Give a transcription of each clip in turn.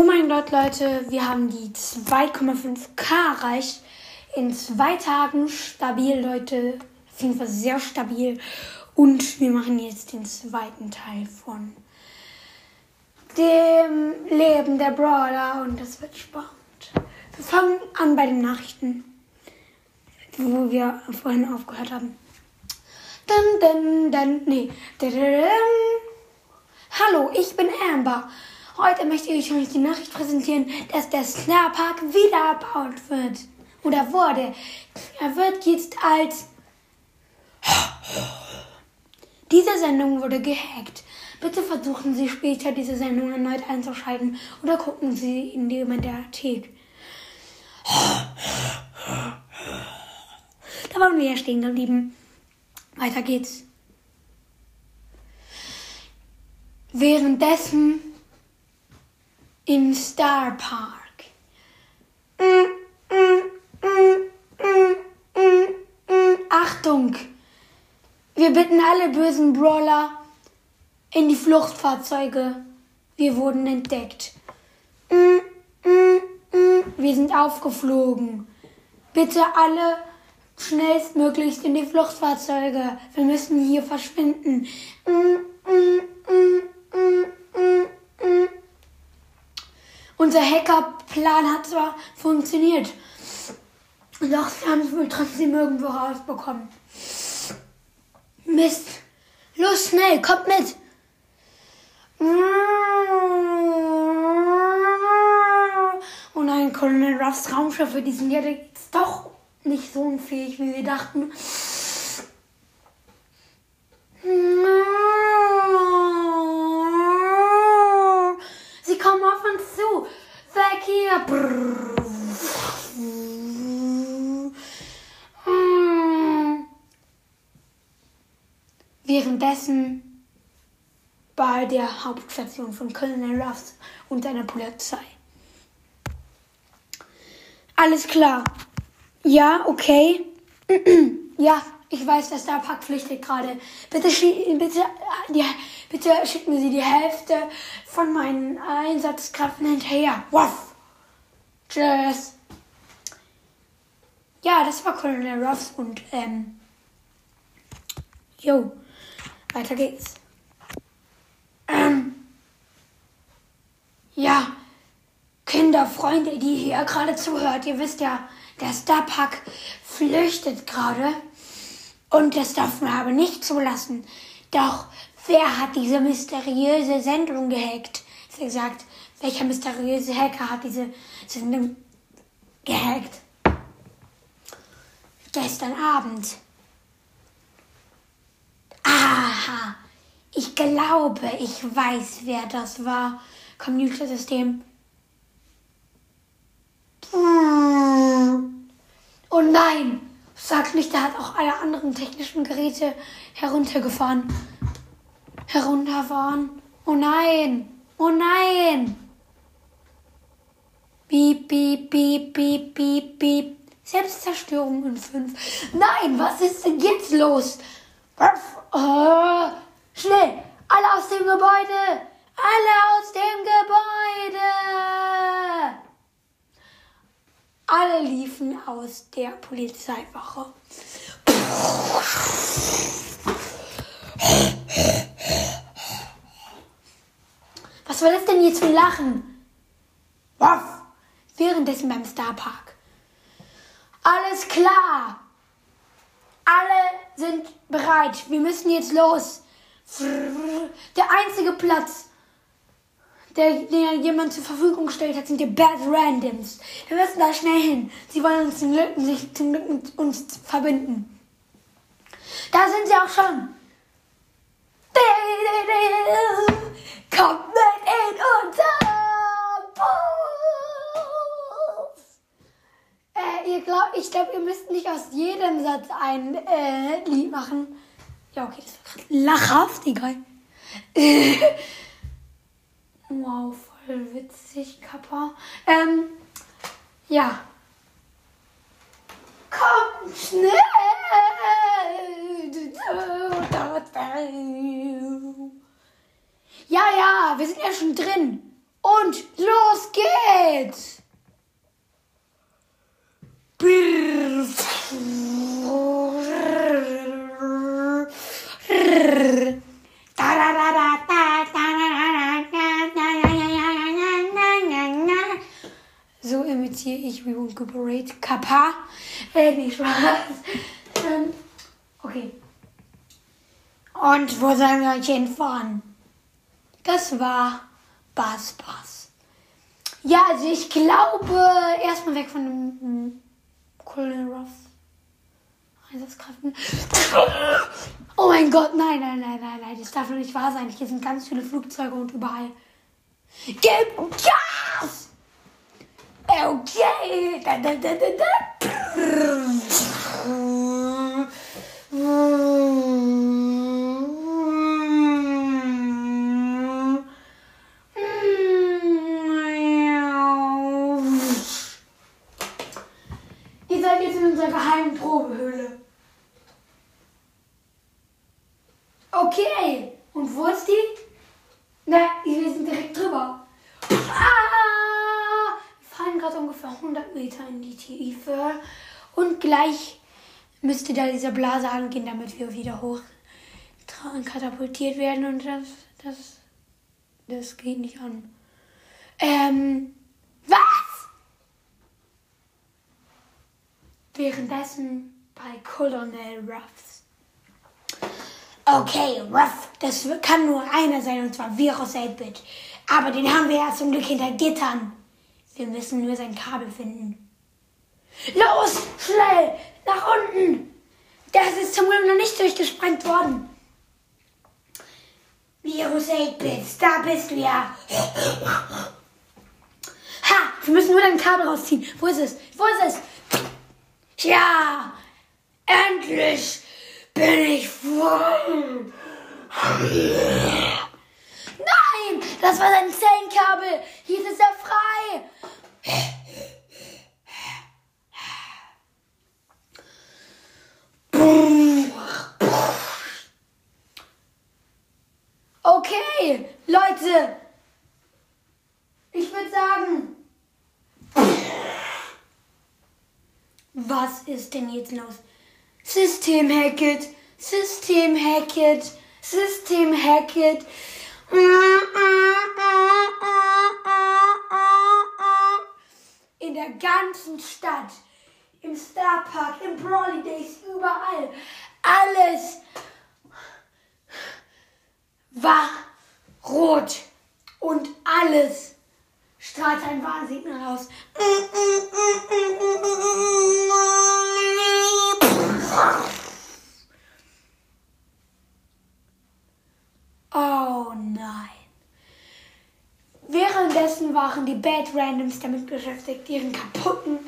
Oh mein Gott, Leute, wir haben die 2,5k erreicht. In zwei Tagen stabil, Leute. Auf jeden Fall sehr stabil. Und wir machen jetzt den zweiten Teil von dem Leben der Brawler. Und das wird spannend. Wir fangen an bei den Nachrichten, wo wir vorhin aufgehört haben. Dann, dann, dann, nee. Hallo, ich bin Amber. Heute möchte ich euch die Nachricht präsentieren, dass der Snarpark wieder erbaut wird. Oder wurde. Er wird jetzt als. Diese Sendung wurde gehackt. Bitte versuchen Sie später diese Sendung erneut einzuschalten oder gucken Sie in die Mediathek. Da waren wir ja stehen geblieben. Weiter geht's. Währenddessen im Star Park. Achtung! Wir bitten alle bösen Brawler in die Fluchtfahrzeuge. Wir wurden entdeckt. Wir sind aufgeflogen. Bitte alle schnellstmöglichst in die Fluchtfahrzeuge. Wir müssen hier verschwinden. Unser Hackerplan hat zwar funktioniert, doch sie haben es wohl trotzdem irgendwo rausbekommen. Mist. Los, schnell, kommt mit. Oh nein, Colonel Ruffs Raumschiffe, die sind ja jetzt doch nicht so unfähig, wie wir dachten. Sie kommen auf uns zu. Weg hier. Währenddessen bei der Hauptstation von Colonel Ruffs und seiner Polizei. Alles klar. Ja, okay. ja, ich weiß, dass da Pack flüchtet gerade. Bitte, bitte, die, bitte schicken Sie die Hälfte von meinen Einsatzkräften hinterher. Waff. Tschüss. Ja, das war Colonel Ruffs und ähm. Jo, weiter geht's. Ähm. Ja, Kinder, Freunde, die hier gerade zuhört, ihr wisst ja, der Starpack flüchtet gerade. Und das darf man aber nicht zulassen. Doch wer hat diese mysteriöse Sendung gehackt? Sie gesagt, welcher mysteriöse Hacker hat diese Sendung gehackt? Gestern Abend. Aha, ich glaube, ich weiß, wer das war. Computersystem. Oh nein! Sag nicht, der hat auch alle anderen technischen Geräte heruntergefahren. Herunterfahren. Oh nein! Oh nein! Piep, piep, piep, piep, piep, piep. Selbstzerstörung in 5. Nein, was ist denn jetzt los? Oh, schnell! Alle aus dem Gebäude! Alle aus dem Gebäude! Alle liefen aus der Polizeiwache. Was war das denn jetzt für ein Lachen? Was? Währenddessen beim Starpark. Alles klar. Alle sind bereit. Wir müssen jetzt los. Der einzige Platz, der, jemand zur Verfügung gestellt hat, sind die Bad Randoms. Wir müssen da schnell hin. Sie wollen uns zum Glück, sich zum Glück mit uns verbinden. Da sind sie auch schon. Kommt mit in unser Bus. Glaubt, ich glaube, ihr müsst nicht aus jedem Satz ein äh, Lied machen. Ja, okay, das war gerade lachhaft, egal. Wow, voll witzig, Kappa. Ähm, ja. Komm schnell! Ja, ja, wir sind ja schon drin. Und los geht's! So imitiere ich Recuperate Kappa. Äh, nicht Spaß. Ähm, okay. Und wo sollen wir euch hinfahren? Das war Bass Bass. Ja, also ich glaube, erstmal weg von dem Colonel Ruff. Einsatzkräften. Oh mein Gott, nein, nein, nein, nein, nein, das darf doch nicht wahr sein. Hier sind ganz viele Flugzeuge und überall. Gib Gas! Okay. Da, da, da, da, da. Ihr seid jetzt in unserer geheimen Probehöhle. Okay. Und wo ist die? Na, wir sind direkt drüber. Ah! Wir fallen gerade ungefähr 100 Meter in die Tiefe. Und gleich müsste da diese Blase angehen, damit wir wieder hoch katapultiert werden. Und das, das, das geht nicht an. Ähm, was? Währenddessen bei Colonel Ruffs. Okay, Ruff, das kann nur einer sein, und zwar Virus 8-Bit. Aber den haben wir ja zum Glück hinter Gittern. Wir müssen nur sein Kabel finden. Los, schnell, nach unten. Das ist zum Glück noch nicht durchgesprengt worden. Virus 8-Bit, da bist du ja. Ha, wir müssen nur dein Kabel rausziehen. Wo ist es? Wo ist es? Ja, endlich bin ich voll. Nein, das war sein Zellenkabel. Hier ist er frei. Okay, Leute. Ich würde sagen, was ist denn jetzt los? System Hackett, System Hackett, System Hackett. In der ganzen Stadt, im Star Park, im Brawly Days, überall. Alles war rot und alles strahlt ein Warnsignal aus. Oh nein. Währenddessen waren die Bad Randoms damit beschäftigt, ihren kaputten,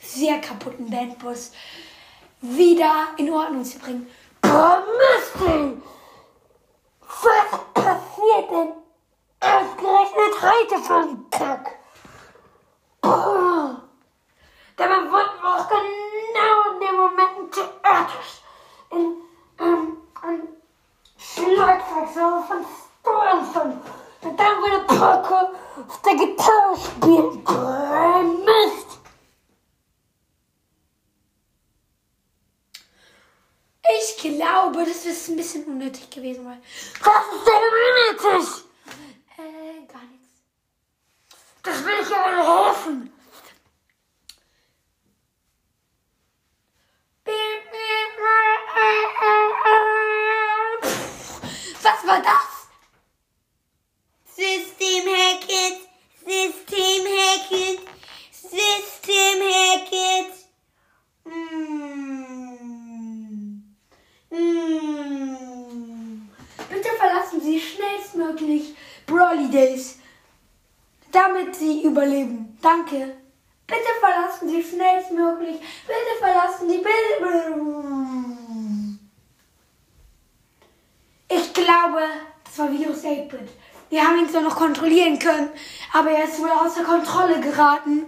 sehr kaputten Bandbus wieder in Ordnung zu bringen. Boah, Misty! Was passiert denn? Ausgerechnet heute für einen Kack. Dabei wurden wir auch genau Theatrisch in ähm, ein Schlagzeug so von Storenson. Und dann würde Paco auf der Gitarre spielen. Boah, Mist. Ich glaube, das ist ein bisschen unnötig gewesen, weil. Was ist denn unnötig? Äh, gar nichts. Das will ich aber helfen. War das? System Hackett, System Hackett, System Hackett. Mm. Mm. Bitte verlassen Sie schnellstmöglich Brawly Days, damit Sie überleben. Danke. Bitte verlassen Sie schnellstmöglich. Bitte verlassen Sie. Bitte. Ich glaube, das war Virus 8-Bit. Wir haben ihn zwar noch kontrollieren können, aber er ist wohl außer Kontrolle geraten.